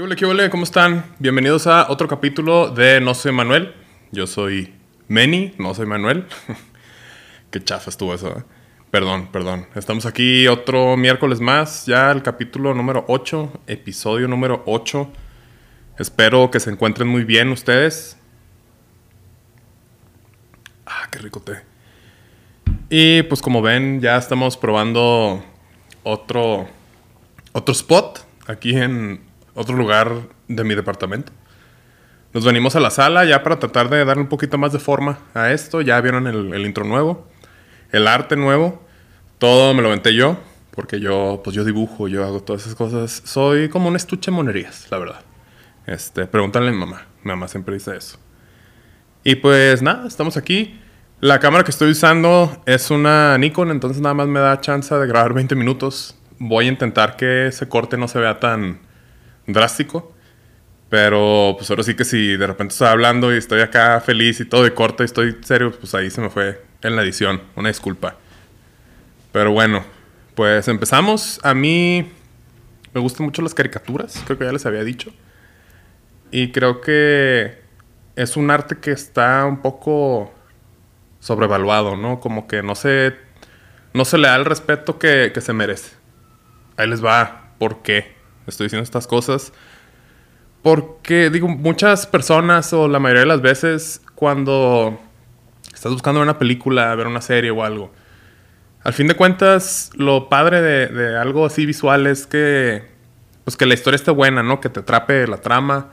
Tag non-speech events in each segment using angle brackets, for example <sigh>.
¿Qué huele, qué? ¿Cómo están? Bienvenidos a otro capítulo de No soy Manuel. Yo soy Meni, no soy Manuel. <laughs> qué chafa estuvo eso. ¿eh? Perdón, perdón. Estamos aquí otro miércoles más, ya el capítulo número 8, episodio número 8. Espero que se encuentren muy bien ustedes. Ah, qué rico té. Y pues como ven, ya estamos probando otro, otro spot aquí en otro lugar de mi departamento. Nos venimos a la sala ya para tratar de darle un poquito más de forma a esto. Ya vieron el, intro nuevo, el arte nuevo. Todo me lo venté yo, porque yo, pues yo dibujo, yo hago todas esas cosas. Soy como un estuche de monerías, la verdad. Este, pregúntale a mi mamá. Mi mamá siempre dice eso. Y pues nada, estamos aquí. La cámara que estoy usando es una Nikon, entonces nada más me da chance de grabar 20 minutos. Voy a intentar que ese corte no se vea tan drástico. Pero pues ahora sí que si de repente estoy hablando y estoy acá feliz y todo y corto y estoy serio, pues ahí se me fue en la edición. Una disculpa. Pero bueno, pues empezamos. A mí me gustan mucho las caricaturas, creo que ya les había dicho. Y creo que es un arte que está un poco sobrevaluado, ¿no? Como que no se, no se le da el respeto que, que se merece. Ahí les va. ¿Por qué estoy diciendo estas cosas? Porque, digo, muchas personas o la mayoría de las veces cuando estás buscando una película, ver una serie o algo, al fin de cuentas, lo padre de, de algo así visual es que, pues que la historia esté buena, ¿no? Que te atrape la trama,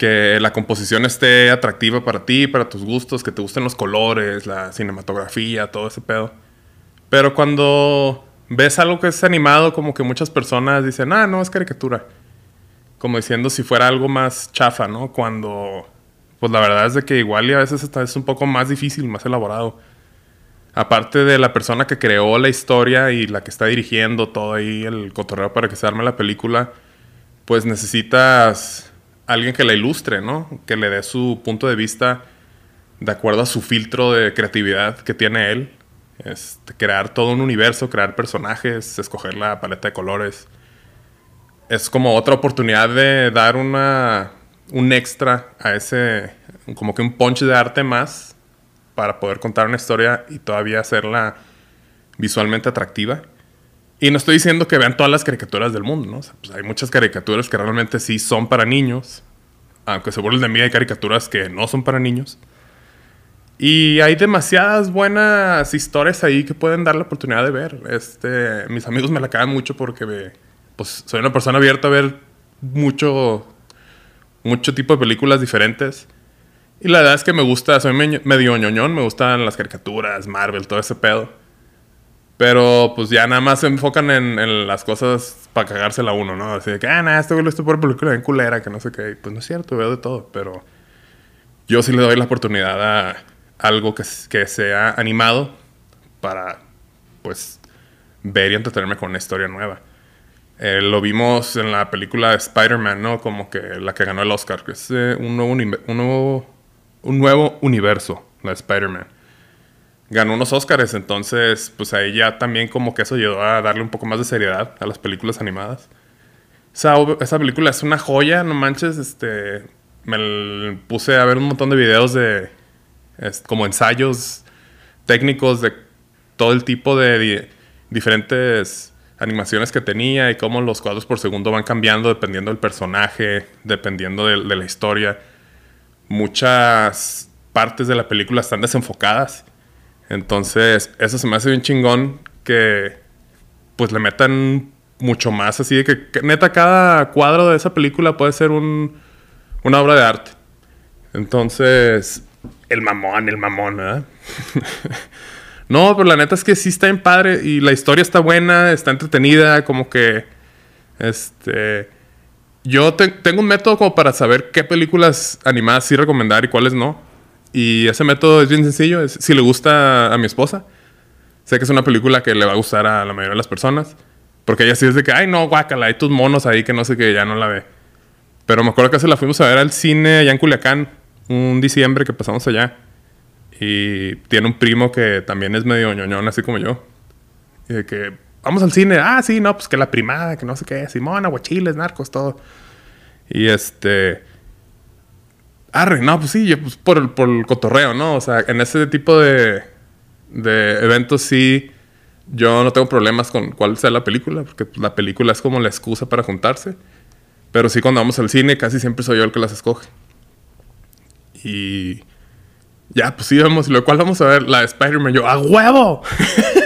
que la composición esté atractiva para ti, para tus gustos, que te gusten los colores, la cinematografía, todo ese pedo. Pero cuando ves algo que es animado, como que muchas personas dicen, ah, no, es caricatura. Como diciendo si fuera algo más chafa, ¿no? Cuando, pues la verdad es de que igual y a veces hasta es un poco más difícil, más elaborado. Aparte de la persona que creó la historia y la que está dirigiendo todo ahí el cotorreo para que se arme la película, pues necesitas alguien que la ilustre, ¿no? Que le dé su punto de vista de acuerdo a su filtro de creatividad que tiene él. Este, crear todo un universo, crear personajes, escoger la paleta de colores. Es como otra oportunidad de dar una, un extra a ese, como que un punch de arte más para poder contar una historia y todavía hacerla visualmente atractiva. Y no estoy diciendo que vean todas las caricaturas del mundo, ¿no? Pues hay muchas caricaturas que realmente sí son para niños. Aunque se burlen de mí, hay caricaturas que no son para niños. Y hay demasiadas buenas historias ahí que pueden dar la oportunidad de ver. Este, mis amigos me la cagan mucho porque me, pues, soy una persona abierta a ver mucho, mucho tipo de películas diferentes. Y la verdad es que me gusta, soy medio ñoñón, me gustan las caricaturas, Marvel, todo ese pedo. Pero pues ya nada más se enfocan en, en las cosas para cagársela a uno, ¿no? Así de que, ah, nada, este güey lo estoy por película bien culera, que no sé qué. Pues no es cierto, veo de todo, pero yo sí le doy la oportunidad a algo que, que sea animado para, pues, ver y entretenerme con una historia nueva. Eh, lo vimos en la película de Spider-Man, ¿no? Como que la que ganó el Oscar, que es eh, un, nuevo un, nuevo, un nuevo universo, la de Spider-Man ganó unos Oscars, entonces pues ahí ya también como que eso ayudó a darle un poco más de seriedad a las películas animadas. Esa, esa película es una joya, no manches, este me puse a ver un montón de videos de es, como ensayos técnicos de todo el tipo de di diferentes animaciones que tenía y cómo los cuadros por segundo van cambiando dependiendo del personaje, dependiendo de, de la historia. Muchas partes de la película están desenfocadas entonces, eso se me hace bien chingón que pues le metan mucho más así de que, neta cada cuadro de esa película puede ser un, una obra de arte. Entonces, el mamón, el mamón, ¿verdad? <laughs> no, pero la neta es que sí está en padre y la historia está buena, está entretenida, como que este yo te, tengo un método como para saber qué películas animadas sí recomendar y cuáles no. Y ese método es bien sencillo. Es, si le gusta a mi esposa, sé que es una película que le va a gustar a la mayoría de las personas. Porque ella sí es de que, ay, no, guácala, hay tus monos ahí que no sé qué, ya no la ve. Pero me acuerdo que se la fuimos a ver al cine allá en Culiacán, un diciembre que pasamos allá. Y tiene un primo que también es medio ñoñón, así como yo. Y de que, vamos al cine. Ah, sí, no, pues que la primada, que no sé qué, Simón, aguachiles, narcos, todo. Y este... Arre, no, pues sí, pues por el, por el cotorreo, ¿no? O sea, en ese tipo de, de eventos sí, yo no tengo problemas con cuál sea la película, porque pues, la película es como la excusa para juntarse. Pero sí, cuando vamos al cine, casi siempre soy yo el que las escoge. Y ya, pues. Y lo cual vamos a ver la de Spider-Man. Yo, ¡a huevo!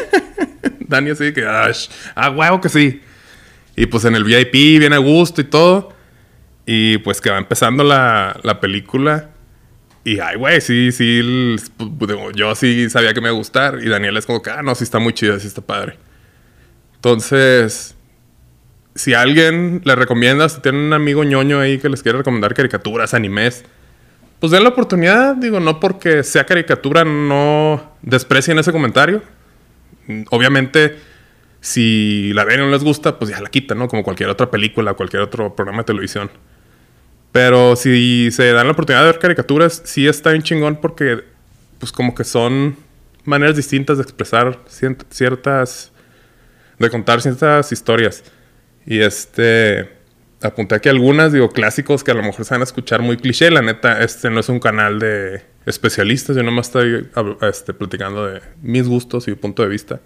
<laughs> Dani así que, ¡a huevo que sí! Y pues en el VIP viene a gusto y todo. Y pues que va empezando la, la película. Y ay, güey, sí, sí. Pues, yo sí sabía que me iba a gustar. Y Daniel es como que, ah, no, sí está muy chido, sí está padre. Entonces, si alguien le recomienda, si tiene un amigo ñoño ahí que les quiere recomendar caricaturas, animes, pues den la oportunidad. Digo, no porque sea caricatura, no desprecien ese comentario. Obviamente si la ven y no les gusta, pues ya la quitan, ¿no? Como cualquier otra película, cualquier otro programa de televisión. Pero si se dan la oportunidad de ver caricaturas, sí está bien chingón porque, pues como que son maneras distintas de expresar ciertas, de contar ciertas historias. Y este, apunté aquí algunas, digo, clásicos que a lo mejor se van a escuchar muy cliché. La neta, este no es un canal de especialistas, yo nomás estoy este, platicando de mis gustos y punto de vista.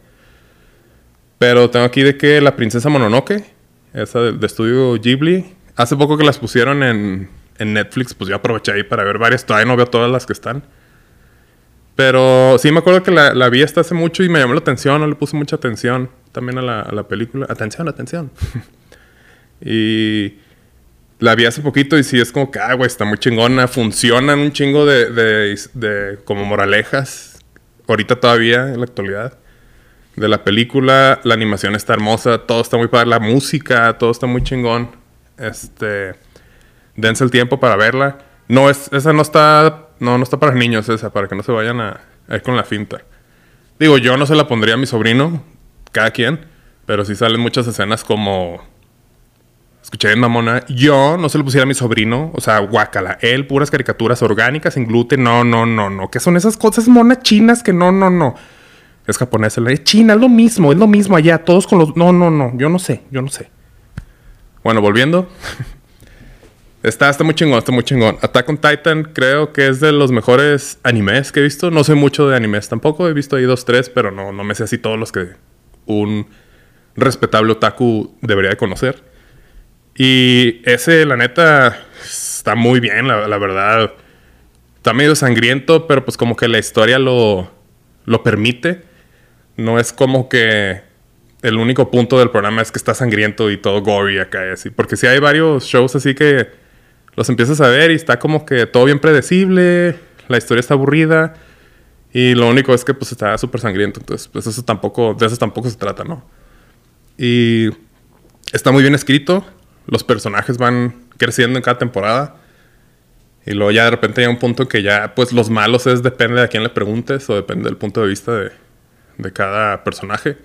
Pero tengo aquí de que La Princesa Mononoke, esa de, estudio Ghibli, hace poco que las pusieron en, en, Netflix, pues yo aproveché ahí para ver varias. Todavía no veo todas las que están. Pero sí me acuerdo que la, la vi hasta hace mucho y me llamó la atención, no le puse mucha atención también a la película. Atención, atención. <laughs> y la vi hace poquito y sí es como que, ah, güey, está muy chingona. Funcionan un chingo de, de, de como moralejas. Ahorita todavía, en la actualidad de la película. La animación está hermosa, todo está muy padre, la música, todo está muy chingón. Este, dense el tiempo para verla. No es, esa no está, no, no está para niños esa, para que no se vayan a, ir con la finta. Digo, yo no se la pondría a mi sobrino, cada quien, pero sí salen muchas escenas como Escuché bien mamona. Yo no se lo pusiera a mi sobrino. O sea, guácala. Él, puras caricaturas orgánicas, sin gluten. No, no, no, no. ¿Qué son esas cosas monas chinas que no, no, no es japonesa, es China, es lo mismo, es lo mismo allá, todos con los... No, no, no, yo no sé, yo no sé. Bueno, volviendo. <laughs> está, está muy chingón, está muy chingón. Attack on Titan creo que es de los mejores animes que he visto. No sé mucho de animes tampoco, he visto ahí dos, tres, pero no, no me sé así todos los que un respetable otaku debería de conocer. Y ese, la neta, está muy bien, la, la verdad. Está medio sangriento, pero pues como que la historia lo, lo permite no es como que el único punto del programa es que está sangriento y todo gory acá así. Porque si hay varios shows así que los empiezas a ver y está como que todo bien predecible, la historia está aburrida y lo único es que pues está súper sangriento. Entonces, pues eso tampoco, de eso tampoco se trata, ¿no? Y está muy bien escrito, los personajes van creciendo en cada temporada. Y luego ya de repente hay un punto que ya, pues los malos es depende de a quién le preguntes o depende del punto de vista de, de cada personaje.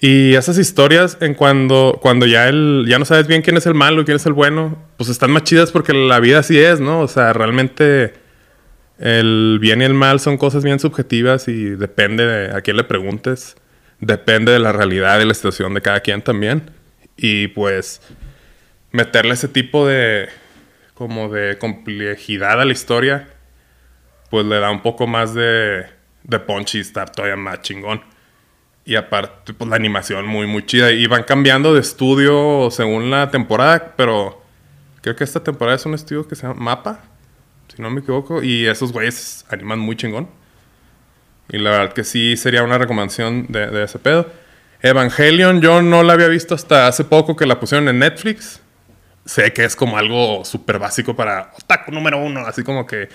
Y esas historias, en cuando, cuando ya, el, ya no sabes bien quién es el malo y quién es el bueno, pues están más chidas porque la vida así es, ¿no? O sea, realmente el bien y el mal son cosas bien subjetivas y depende de a quién le preguntes. Depende de la realidad y la situación de cada quien también. Y pues meterle ese tipo de como de complejidad a la historia, pues le da un poco más de de Punchy está todavía más chingón. Y aparte, pues la animación muy, muy chida. Y van cambiando de estudio según la temporada, pero creo que esta temporada es un estudio que se llama Mapa, si no me equivoco. Y esos güeyes animan muy chingón. Y la verdad que sí sería una recomendación de, de ese pedo. Evangelion yo no la había visto hasta hace poco que la pusieron en Netflix. Sé que es como algo súper básico para otaku número uno, así como que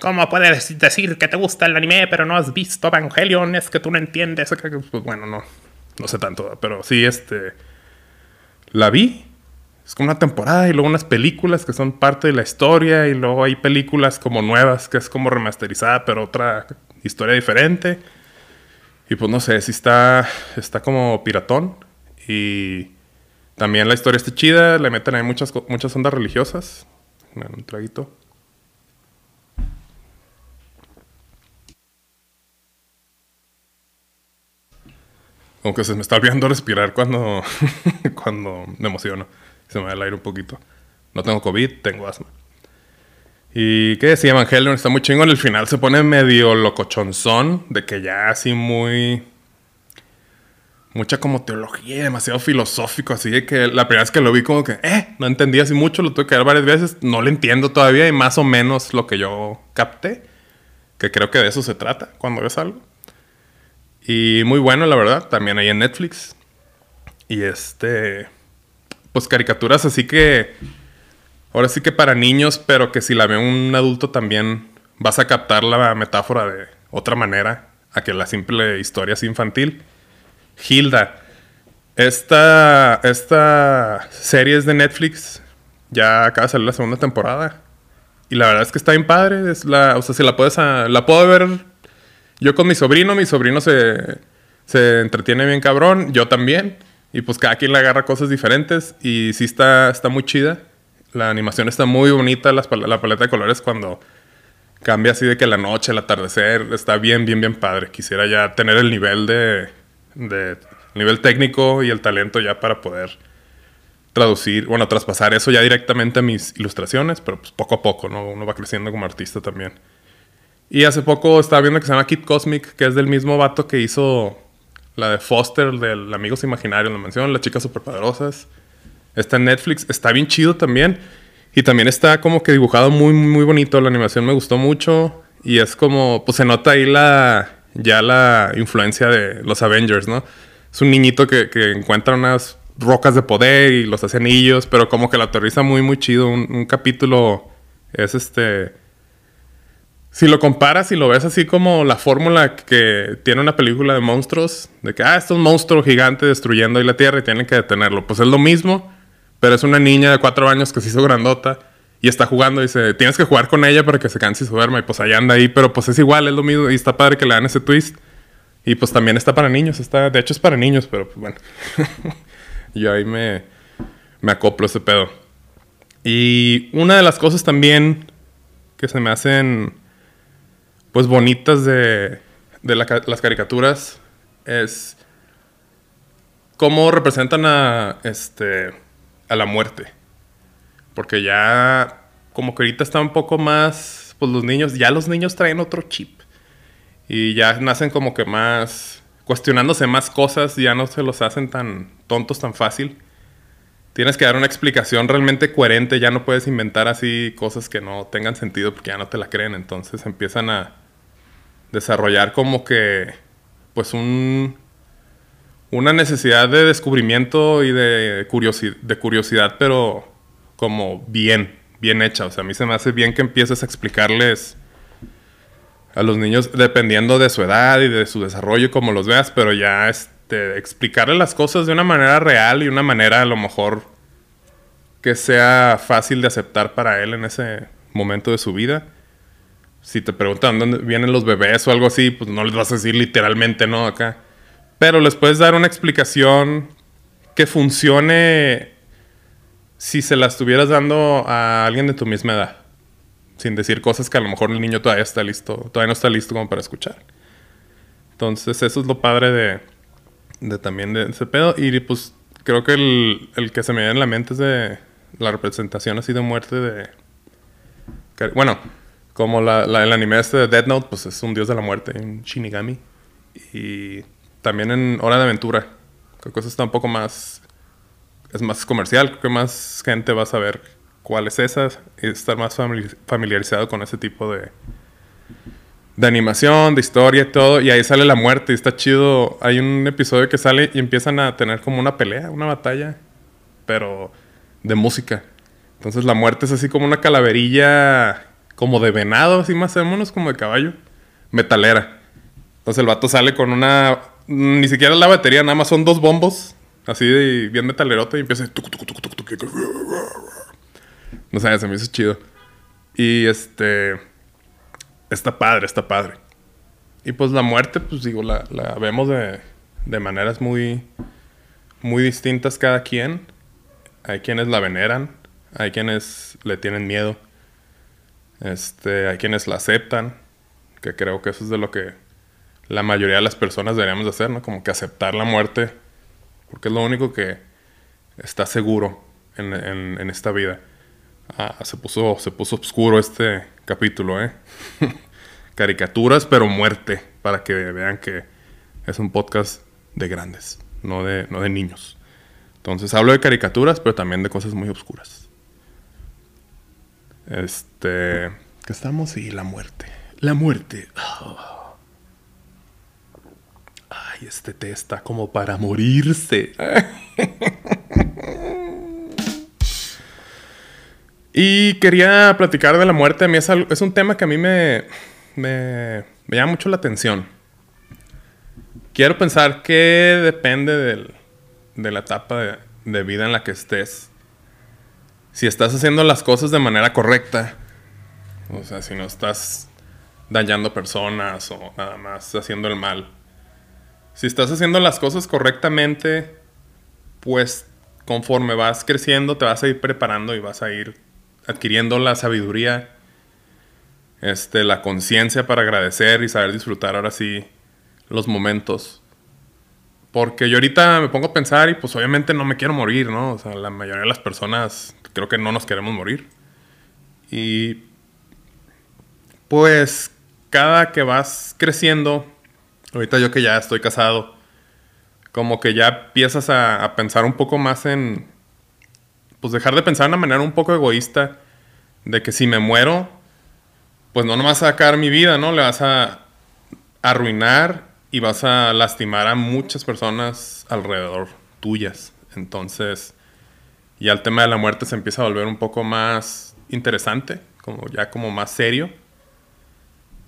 ¿Cómo puedes decir que te gusta el anime pero no has visto Evangelion? Es que tú no entiendes. Pues bueno, no, no sé tanto, pero sí, este, la vi. Es como una temporada y luego unas películas que son parte de la historia y luego hay películas como nuevas que es como remasterizada pero otra historia diferente. Y pues no sé, si está, está como piratón y también la historia está chida, le meten ahí muchas, muchas ondas religiosas. Un traguito. Aunque se me está olvidando <laughs> respirar cuando, <laughs> cuando me emociono. Se me da el aire un poquito. No tengo COVID, tengo asma. Y qué decía Evangelion, está muy chingo. En el final se pone medio locochonzón, de que ya así muy. Mucha como teología, demasiado filosófico, así de que la primera vez que lo vi, como que, eh, no entendí así mucho, lo tuve que ver varias veces, no lo entiendo todavía y más o menos lo que yo capté, que creo que de eso se trata cuando ves algo. Y muy bueno, la verdad, también ahí en Netflix. Y este, pues caricaturas así que Ahora sí que para niños, pero que si la ve un adulto también vas a captar la metáfora de otra manera a que la simple historia es infantil. Hilda. Esta, esta serie es de Netflix. Ya acaba de salir la segunda temporada. Y la verdad es que está bien padre. Es la, o sea, si la puedes... la puedo ver yo con mi sobrino. Mi sobrino se, se entretiene bien cabrón. Yo también. Y pues cada quien le agarra cosas diferentes. Y sí está, está muy chida. La animación está muy bonita, la, paleta de colores cuando cambia así de que la noche, el atardecer, está bien, bien, bien padre. Quisiera ya tener el nivel de, nivel técnico y el talento ya para poder traducir, bueno, traspasar eso ya directamente a mis ilustraciones, pero pues poco a poco, ¿no? Uno va creciendo como artista también. Y hace poco estaba viendo que se llama Kid Cosmic, que es del mismo vato que hizo la de Foster, del Amigos Imaginarios, la mención, las chicas superpoderosas. Está en Netflix. Está bien chido también. Y también está como que dibujado muy, muy bonito. La animación me gustó mucho. Y es como, pues se nota ahí la, ya la influencia de los Avengers, ¿no? Es un niñito que, encuentra unas rocas de poder y los hace anillos, pero como que la aterriza muy, muy chido. Un, capítulo es este... Si lo comparas y lo ves así como la fórmula que tiene una película de monstruos, de que, ah, esto es un monstruo gigante destruyendo ahí la Tierra y tienen que detenerlo. Pues es lo mismo, pero es una niña de cuatro años que se hizo grandota y está jugando dice, tienes que jugar con ella para que se canse y se duerma. Y pues allá anda ahí, pero pues es igual, es lo mismo. Y está padre que le dan ese twist. Y pues también está para niños, está, de hecho es para niños, pero pues bueno. <laughs> Yo ahí me, me acoplo ese pedo. Y una de las cosas también que se me hacen pues bonitas de, de las caricaturas es cómo representan a este a la muerte. Porque ya, como que ahorita está un poco más, pues los niños, ya los niños traen otro chip. Y ya nacen como que más, cuestionándose más cosas, ya no se los hacen tan tontos tan fácil. Tienes que dar una explicación realmente coherente, ya no puedes inventar así cosas que no tengan sentido porque ya no te la creen. Entonces empiezan a desarrollar como que, pues un, una necesidad de descubrimiento y de, de curiosidad, pero como bien, bien hecha. O sea, a mí se me hace bien que empieces a explicarles a los niños, dependiendo de su edad y de su desarrollo, como los veas, pero ya este, explicarles las cosas de una manera real y una manera a lo mejor que sea fácil de aceptar para él en ese momento de su vida. Si te preguntan dónde vienen los bebés o algo así, pues no les vas a decir literalmente no acá pero les puedes dar una explicación que funcione si se la estuvieras dando a alguien de tu misma edad. Sin decir cosas que a lo mejor el niño todavía está listo, todavía no está listo como para escuchar. Entonces, eso es lo padre de, de también de ese pedo. Y pues creo que el, el, que se me viene en la mente es de la representación así de muerte de. Bueno, como la, el anime este de Dead Note, pues es un dios de la muerte, un Shinigami. Y también en Hora de Aventura. Creo que eso está un poco más. Es más comercial. Creo que más gente va a saber cuál es esa. Y estar más familiarizado con ese tipo de. De animación, de historia y todo. Y ahí sale la muerte. Y está chido. Hay un episodio que sale y empiezan a tener como una pelea, una batalla. Pero de música. Entonces la muerte es así como una calaverilla. Como de venado, así más o menos, como de caballo. Metalera. Entonces el vato sale con una ni siquiera la batería, nada más son dos bombos, así de bien metalerote, y empieza. No sé, se me hizo chido. Y este. Está padre, está padre. Y pues la muerte, pues digo, la, la vemos de, de maneras muy. Muy distintas cada quien. Hay quienes la veneran, hay quienes le tienen miedo. Este, hay quienes la aceptan, que creo que eso es de lo que la mayoría de las personas deberíamos de hacer, ¿no? Como que aceptar la muerte, porque es lo único que está seguro en, esta vida. Ah, se puso, se puso oscuro este capítulo, ¿eh? <laughs> Caricaturas, pero muerte, para que vean que es un podcast de grandes, no de, no de niños. Entonces hablo de caricaturas, pero también de cosas muy oscuras. Este. ¿Qué estamos? Y la muerte. La muerte. Ay, este té está como para morirse. y quería platicar de la muerte. A mí es, es un tema que a mí me, me, llama mucho la atención. Quiero pensar que depende del, de la etapa de, vida en la que estés. Si estás haciendo las cosas de manera correcta, o sea, si no estás dañando personas o nada más haciendo el mal. Si estás haciendo las cosas correctamente, pues conforme vas creciendo te vas a ir preparando y vas a ir adquiriendo la sabiduría, este, la conciencia para agradecer y saber disfrutar ahora sí los momentos. Porque yo ahorita me pongo a pensar y pues obviamente no me quiero morir, ¿no? O sea, la mayoría de las personas creo que no nos queremos morir. Y pues cada que vas creciendo, ahorita yo que ya estoy casado, como que ya empiezas a, pensar un poco más en, pues dejar de pensar de una manera un poco egoísta, de que si me muero, pues no nomás a sacar mi vida, ¿no? Le vas a arruinar y vas a lastimar a muchas personas alrededor tuyas. Entonces, ya el tema de la muerte se empieza a volver un poco más interesante, como ya como más serio.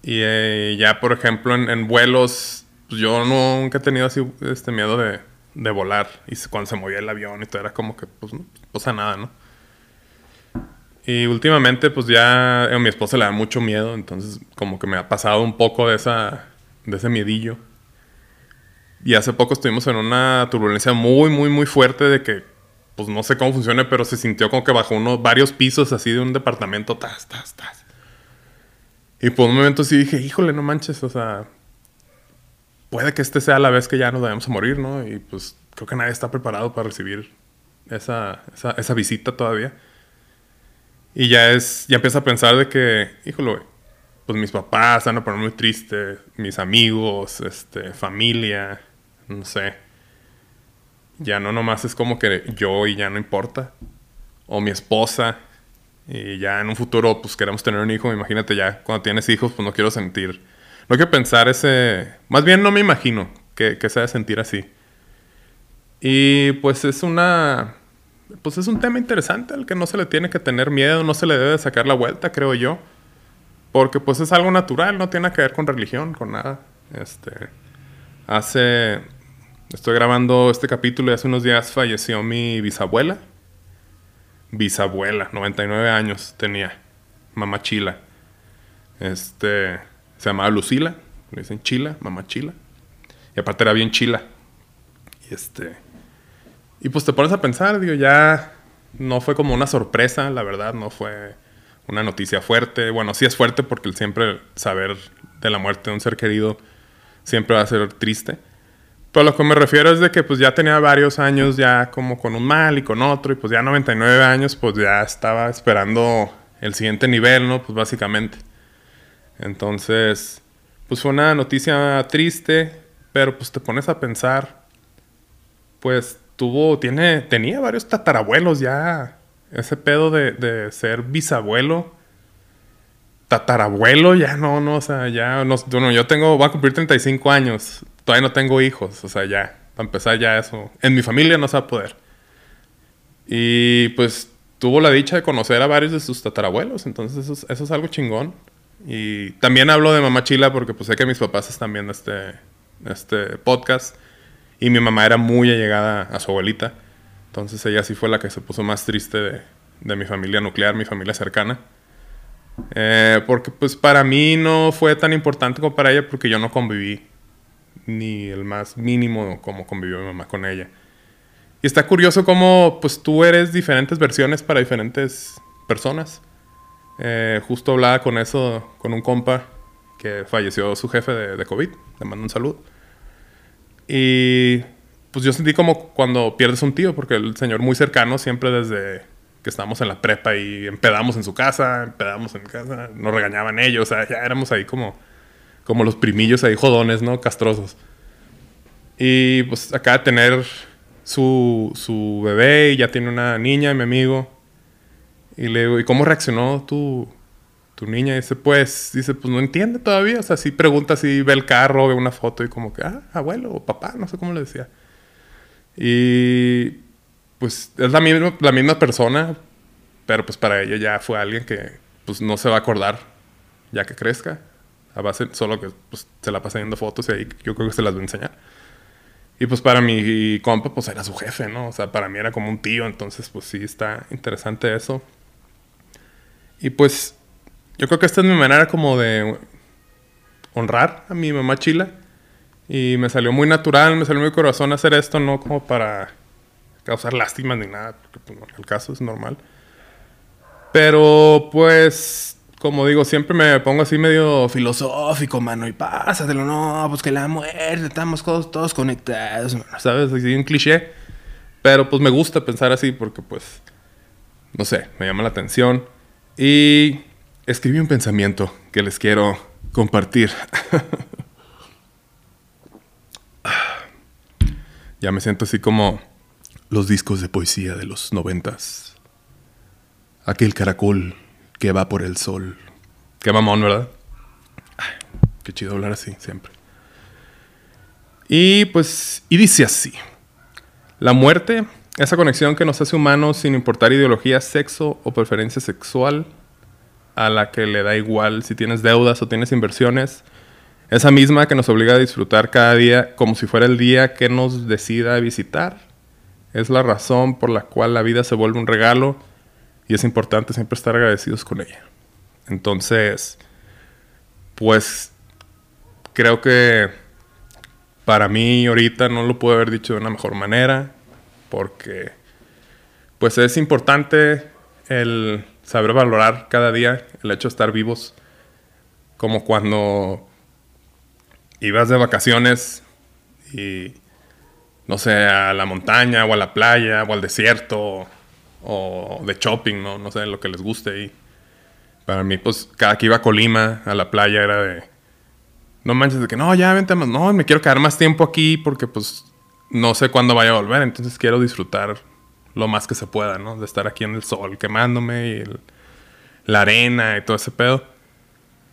Y eh, ya, por ejemplo, en, vuelos, pues yo nunca he tenido así este miedo de, de, volar. Y cuando se movía el avión y todo era como que, pues, pasa nada, ¿no? Y últimamente, pues ya a mi esposa le da mucho miedo, entonces como que me ha pasado un poco de, esa, de ese miedillo. Y hace poco estuvimos en una turbulencia muy, muy, muy fuerte de que, pues no sé cómo funciona, pero se sintió como que bajó unos varios pisos así de un departamento, tas, tas, tas. Y por un momento sí dije, híjole, no manches, o sea, puede que este sea la vez que ya nos vayamos a morir, ¿no? Y pues creo que nadie está preparado para recibir esa, esa, esa visita todavía. Y ya es, ya empieza a pensar de que, híjole, pues mis papás van a poner muy triste, mis amigos, este, familia, no sé. Ya no nomás es como que yo y ya no importa. O mi esposa. Y ya en un futuro pues queremos tener un hijo. Imagínate ya cuando tienes hijos pues no quiero sentir. No quiero pensar ese... Más bien no me imagino que, que se sentir así. Y pues es una... Pues es un tema interesante al que no se le tiene que tener miedo, no se le debe sacar la vuelta, creo yo. Porque pues es algo natural, no tiene que ver con religión, con nada. Este, hace Estoy grabando este capítulo y hace unos días falleció mi bisabuela. Bisabuela, 99 años tenía. Mamá Chila. Este, se llamaba Lucila. Le dicen Chila, mamá Chila. Y aparte era bien chila. Y este. Y pues te pones a pensar, digo, ya no fue como una sorpresa, la verdad, no fue una noticia fuerte. Bueno, sí es fuerte porque siempre saber de la muerte de un ser querido siempre va a ser triste. Pero lo que me refiero es de que pues ya tenía varios años ya como con un mal y con otro y pues ya 99 años pues ya estaba esperando el siguiente nivel, ¿no? Pues básicamente. Entonces, pues fue una noticia triste, pero pues te pones a pensar, pues tuvo, tiene, tenía varios tatarabuelos ya, ese pedo de, de ser bisabuelo tatarabuelo, ya no, no, o sea, ya, no, bueno, yo tengo, voy a cumplir 35 años, todavía no tengo hijos, o sea, ya, para empezar ya eso, en mi familia no se va a poder. Y pues tuvo la dicha de conocer a varios de sus tatarabuelos, entonces eso, es algo chingón. Y también hablo de mamá Chila porque pues sé que mis papás están viendo este, este podcast y mi mamá era muy allegada a su abuelita, entonces ella sí fue la que se puso más triste de, de mi familia nuclear, mi familia cercana. Eh, porque pues para mí no fue tan importante como para ella porque yo no conviví ni el más mínimo como convivió mi mamá con ella. Y está curioso cómo pues tú eres diferentes versiones para diferentes personas. Eh, justo hablaba con eso, con un compa que falleció su jefe de, COVID. Le mando un saludo. Y pues yo sentí como cuando pierdes un tío, porque el señor muy cercano siempre desde que estábamos en la prepa y empedamos en su casa, empedamos en casa, nos regañaban ellos, o sea, ya éramos ahí como, como los primillos ahí jodones, ¿no? Castrosos. Y pues acá de tener su, su bebé y ya tiene una niña, mi amigo. Y le digo, ¿y cómo reaccionó tu, tu niña? Dice, pues, dice, pues no entiende todavía. O sea, sí pregunta si ve el carro, ve una foto y como que, ah, abuelo o papá, no sé cómo le decía. Y pues es la misma, la misma persona, pero pues para ella ya fue alguien que pues no se va a acordar ya que crezca. A base solo que pues, se la pasa viendo fotos y ahí yo creo que se las va a enseñar. Y pues para mi compa pues era su jefe, ¿no? O sea, para mí era como un tío, entonces pues sí está interesante eso. Y pues yo creo que esta es mi manera como de honrar a mi mamá chila. Y me salió muy natural, me salió muy corazón hacer esto, no como para causar lástima ni nada, porque pues, el caso es normal. Pero pues, como digo, siempre me pongo así medio filosófico, mano, y pásatelo, no, pues que la muerte, estamos todos, todos conectados, ¿sabes? Así un cliché. Pero pues me gusta pensar así porque pues, no sé, me llama la atención. Y escribí un pensamiento que les quiero compartir. <laughs> ya me siento así como los discos de poesía de los noventas. Aquel caracol que va por el sol. Qué mamón, ¿verdad? qué chido hablar así siempre. Y pues, y dice así. La muerte, esa conexión que nos hace humanos sin importar ideología, sexo o preferencia sexual, a la que le da igual si tienes deudas o tienes inversiones, esa misma que nos obliga a disfrutar cada día como si fuera el día que nos decida visitar es la razón por la cual la vida se vuelve un regalo y es importante siempre estar agradecidos con ella. Entonces, pues creo que para mí ahorita no lo puedo haber dicho de una mejor manera porque pues es importante el saber valorar cada día el hecho de estar vivos como cuando ibas de vacaciones y no sé, a la montaña o a la playa o al desierto o de shopping, ¿no? No sé, lo que les guste. Y para mí, pues, cada que iba a Colima, a la playa, era de... No manches, de que no, ya vente más. No, me quiero quedar más tiempo aquí porque, pues, no sé cuándo vaya a volver. Entonces quiero disfrutar lo más que se pueda, ¿no? De estar aquí en el sol quemándome y la arena y todo ese pedo.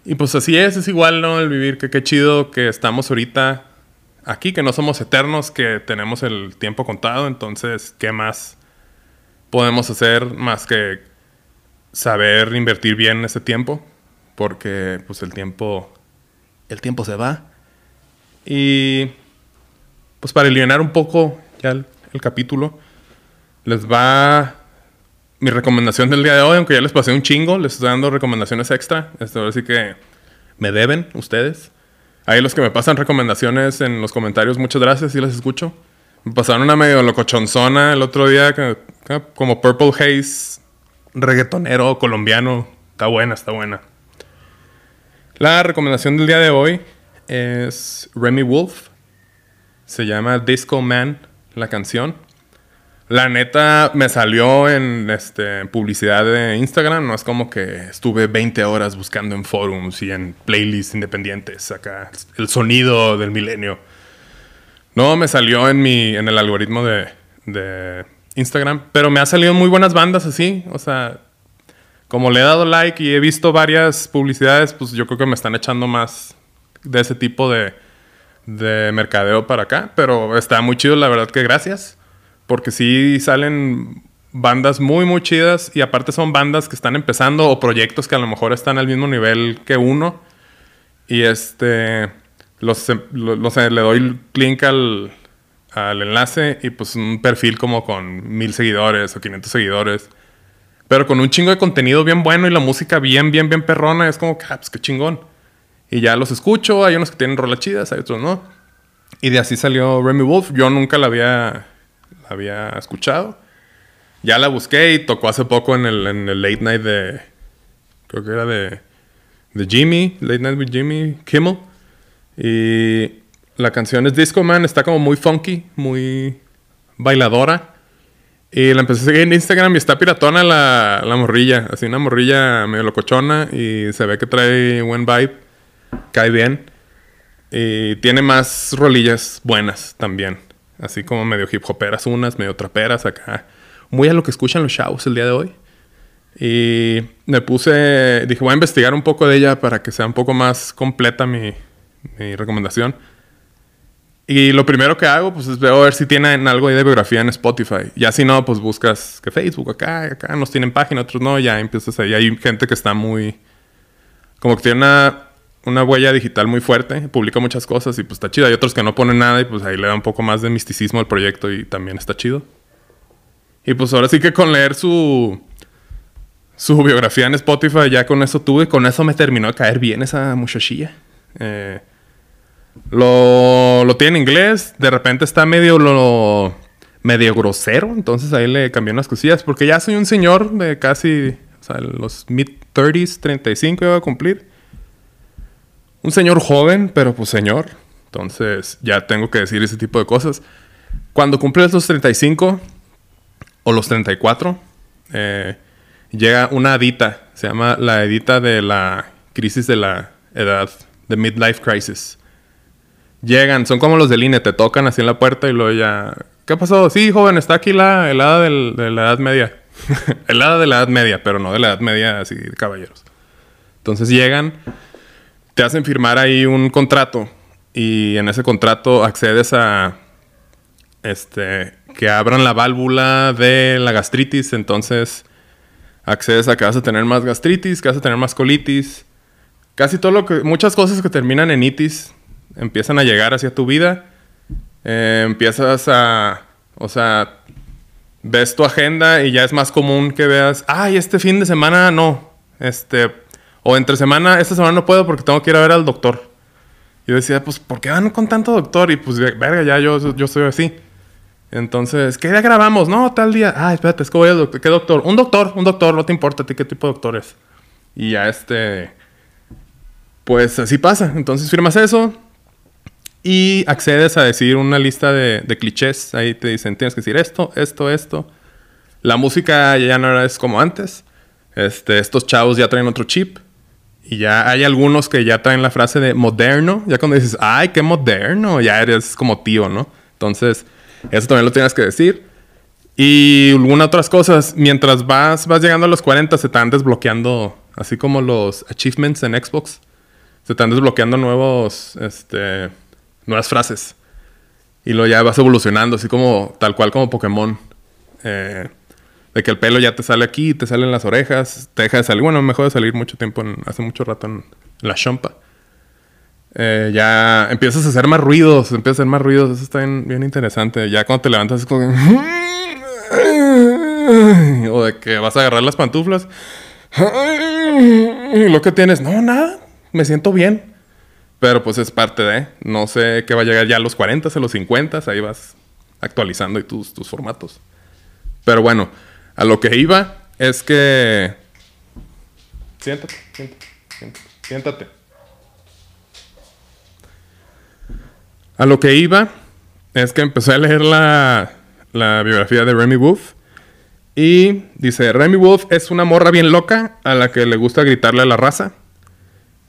Y pues así es, es igual, ¿no? El vivir, que qué chido que estamos ahorita aquí, que no somos eternos, que tenemos el tiempo contado, entonces, ¿qué más podemos hacer más que saber invertir bien ese tiempo? Porque pues el tiempo, el tiempo se va. Y pues para alinear un poco ya el, capítulo, les va mi recomendación del día de hoy, aunque ya les pasé un chingo, les estoy dando recomendaciones extra. Esto que me deben ustedes. Ahí los que me pasan recomendaciones en los comentarios, muchas gracias, sí las escucho. Me pasaron una medio locochonzona el otro día, como Purple Haze, reggaetonero colombiano. Está buena, está buena. La recomendación del día de hoy es Remy Wolf. Se llama Disco Man, la canción. La neta me salió en este, publicidad de Instagram. No es como que estuve 20 horas buscando en forums y en playlists independientes acá. El sonido del milenio. No, me salió en, mi, en el algoritmo de, de Instagram. Pero me ha salido muy buenas bandas así. O sea, como le he dado like y he visto varias publicidades, pues yo creo que me están echando más de ese tipo de, de mercadeo para acá. Pero está muy chido, la verdad que gracias. Porque sí salen bandas muy, muy chidas y aparte son bandas que están empezando o proyectos que a lo mejor están al mismo nivel que uno. Y este, los, le doy link al, al enlace y pues un perfil como con mil seguidores o 500 seguidores. Pero con un chingo de contenido bien bueno y la música bien, bien, bien perrona. Es como que, ah, pues qué chingón. Y ya los escucho. Hay unos que tienen rolas chidas, hay otros no. Y de así salió Remy Wolf. Yo nunca la había había escuchado. Ya la busqué y tocó hace poco en el, en el late night de. Creo que era de. De Jimmy, Late Night with Jimmy Kimmel. Y la canción es Disco Man, está como muy funky, muy bailadora. Y la empecé a seguir en Instagram y está piratona la, la morrilla. Así una morrilla medio locochona y se ve que trae buen vibe. Cae bien. Y tiene más rolillas buenas también. Así como medio hip hoperas unas, medio traperas acá. Muy a lo que escuchan los shows el día de hoy. Y me puse, dije, voy a investigar un poco de ella para que sea un poco más completa mi, mi recomendación. Y lo primero que hago, pues es ver si tienen algo ahí de biografía en Spotify. Ya si no, pues buscas que Facebook acá, acá nos tienen página, otros no, ya empiezas ahí. Hay gente que está muy. Como que tiene una, una huella digital muy fuerte, publica muchas cosas y pues está chido. Hay otros que no ponen nada y pues ahí le da un poco más de misticismo al proyecto y también está chido. Y pues ahora sí que con leer su su biografía en Spotify, ya con eso tuve, con eso me terminó de caer bien esa muchachilla. Eh, lo, lo tiene en inglés, de repente está medio lo, medio grosero, entonces ahí le cambié unas cosillas, porque ya soy un señor de casi, o los mid-30s, 35 iba a cumplir. Un señor joven, pero pues señor. Entonces ya tengo que decir ese tipo de cosas. Cuando cumples los 35 o los 34, eh, llega una edita, se llama la edita de la crisis de la edad, de midlife crisis. Llegan, son como los del INE, te tocan así en la puerta y luego ya... ¿Qué pasado? Sí, joven, está aquí la helada de la Edad Media. <laughs> helada de la Edad Media, pero no de la Edad Media así de caballeros. Entonces llegan, te hacen firmar ahí un contrato y en ese contrato accedes a este que abran la válvula de la gastritis, entonces accedes a que vas a tener más gastritis, que vas a tener más colitis. Casi todo lo que. Muchas cosas que terminan en itis empiezan a llegar hacia tu vida. Eh, empiezas a. O sea. Ves tu agenda y ya es más común que veas. Ay, este fin de semana no. Este. O entre semana, esta semana no puedo porque tengo que ir a ver al doctor. Yo decía, pues, ¿por qué van con tanto doctor? Y pues, verga, ya yo, yo soy así. Entonces, ¿qué día grabamos? No, tal día. Ah, espérate, es que voy al doctor. ¿Qué doctor? Un doctor, un doctor, no te importa a ti qué tipo de doctor es. Y ya este. Pues así pasa. Entonces firmas eso. Y accedes a decir una lista de, clichés. Ahí te dicen, tienes que decir esto, esto, esto. La música ya no es como antes. Este, estos chavos ya traen otro chip. Y ya hay algunos que ya traen la frase de moderno. Ya cuando dices, ay, qué moderno, ya eres como tío, ¿no? Entonces eso también lo tienes que decir. Y algunas otras cosas, mientras vas, vas llegando a los 40, se te desbloqueando, así como los achievements en Xbox, se van desbloqueando nuevos, este, nuevas frases. Y luego ya vas evolucionando, así como, tal cual como Pokémon. Eh, de que el pelo ya te sale aquí, te sale en las orejas, te deja de salir. Bueno, mejor de salir mucho tiempo, hace mucho rato en la chompa. Eh, ya empiezas a hacer más ruidos, empiezas a hacer más ruidos, eso está bien, interesante. Ya cuando te levantas es como... <laughs> o de que vas a agarrar las pantuflas. <laughs> Lo que tienes, no, nada, me siento bien. Pero pues es parte de, no sé qué va a llegar ya a los 40, a los 50, ahí vas actualizando y tus, tus formatos. Pero bueno, a lo que iba es que... Siéntate, siéntate, siéntate. siéntate. A lo que iba es que empecé a leer la, biografía de Remy Wolf. Y dice, Remy Wolf es una morra bien loca a la que le gusta gritarle a la raza.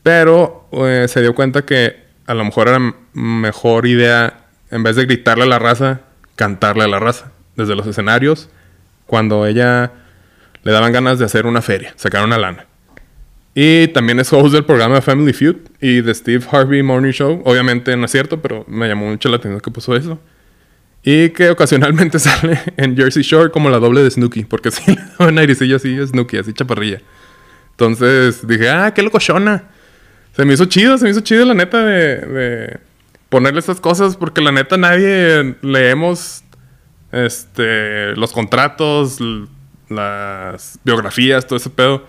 Pero eh, se dio cuenta que a lo mejor era mejor idea, en vez de gritarle a la raza, cantarle a la raza. Desde los escenarios, cuando ella le daban ganas de hacer una feria, sacar una lana. Y también es host del programa Family Feud y de Steve Harvey Morning Show. Obviamente no es cierto, pero me llamó mucho la atención que puso eso. Y que ocasionalmente <laughs> sale en Jersey Shore como la doble de Snooki, porque sí un airecillo así, Snooki, así chaparrilla. Entonces dije, ah, qué locochona. Se me hizo chido, se me hizo chido la neta de, ponerle estas cosas, porque la neta nadie leemos este, los contratos, las biografías, todo ese pedo.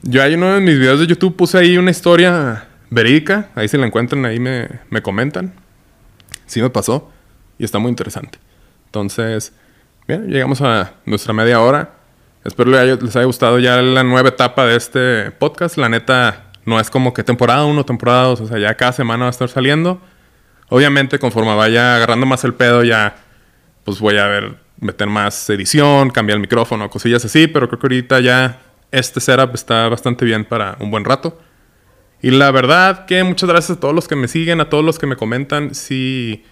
Yo hay uno de mis videos de YouTube puse ahí una historia verídica. Ahí si la encuentran, ahí me, comentan. Sí me pasó. Y está muy interesante. Entonces, bien, llegamos a nuestra media hora. Espero les haya gustado ya la nueva etapa de este podcast. La neta, no es como que temporada 1, temporada 2. O sea, ya cada semana va a estar saliendo. Obviamente, conforme vaya agarrando más el pedo, ya pues voy a ver meter más edición, cambiar el micrófono, cosillas así, pero creo que ahorita ya este setup está bastante bien para un buen rato. Y la verdad que muchas gracias a todos los que me siguen, a todos los que me comentan. Sí,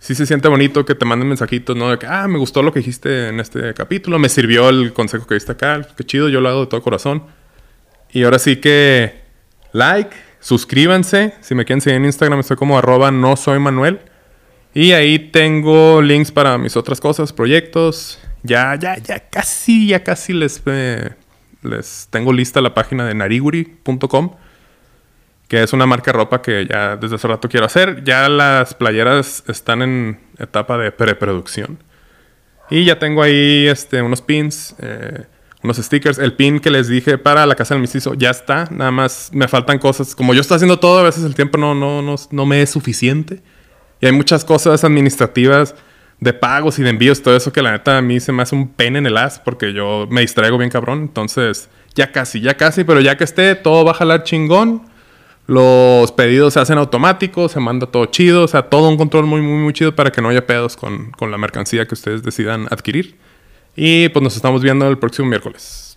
sí se siente bonito que te manden mensajitos, ¿no? De que, ah, me gustó lo que dijiste en este capítulo, me sirvió el consejo que diste acá, qué chido, yo lo hago de todo corazón. Y ahora sí que, like, suscríbanse. Si me quieren seguir en Instagram, estoy como arroba no soy Manuel. Y ahí tengo links para mis otras cosas, proyectos. Ya, ya, ya casi, ya casi les, eh, les tengo lista la página de nariguri.com que es una marca ropa que ya desde hace rato quiero hacer. Ya las playeras están en etapa de preproducción. Y ya tengo ahí este, unos pins, eh, unos stickers. El pin que les dije para la casa del mestizo ya está. Nada más me faltan cosas. Como yo estoy haciendo todo, a veces el tiempo no, no, no, no me es suficiente. Y hay muchas cosas administrativas de pagos y de envíos, todo eso que la neta a mí se me hace un pen en el as porque yo me distraigo bien cabrón. Entonces, ya casi, ya casi, pero ya que esté, todo va a jalar chingón. Los pedidos se hacen automáticos, se manda todo chido, o sea, todo un control muy, muy, muy chido para que no haya pedos con, con la mercancía que ustedes decidan adquirir. Y pues nos estamos viendo el próximo miércoles.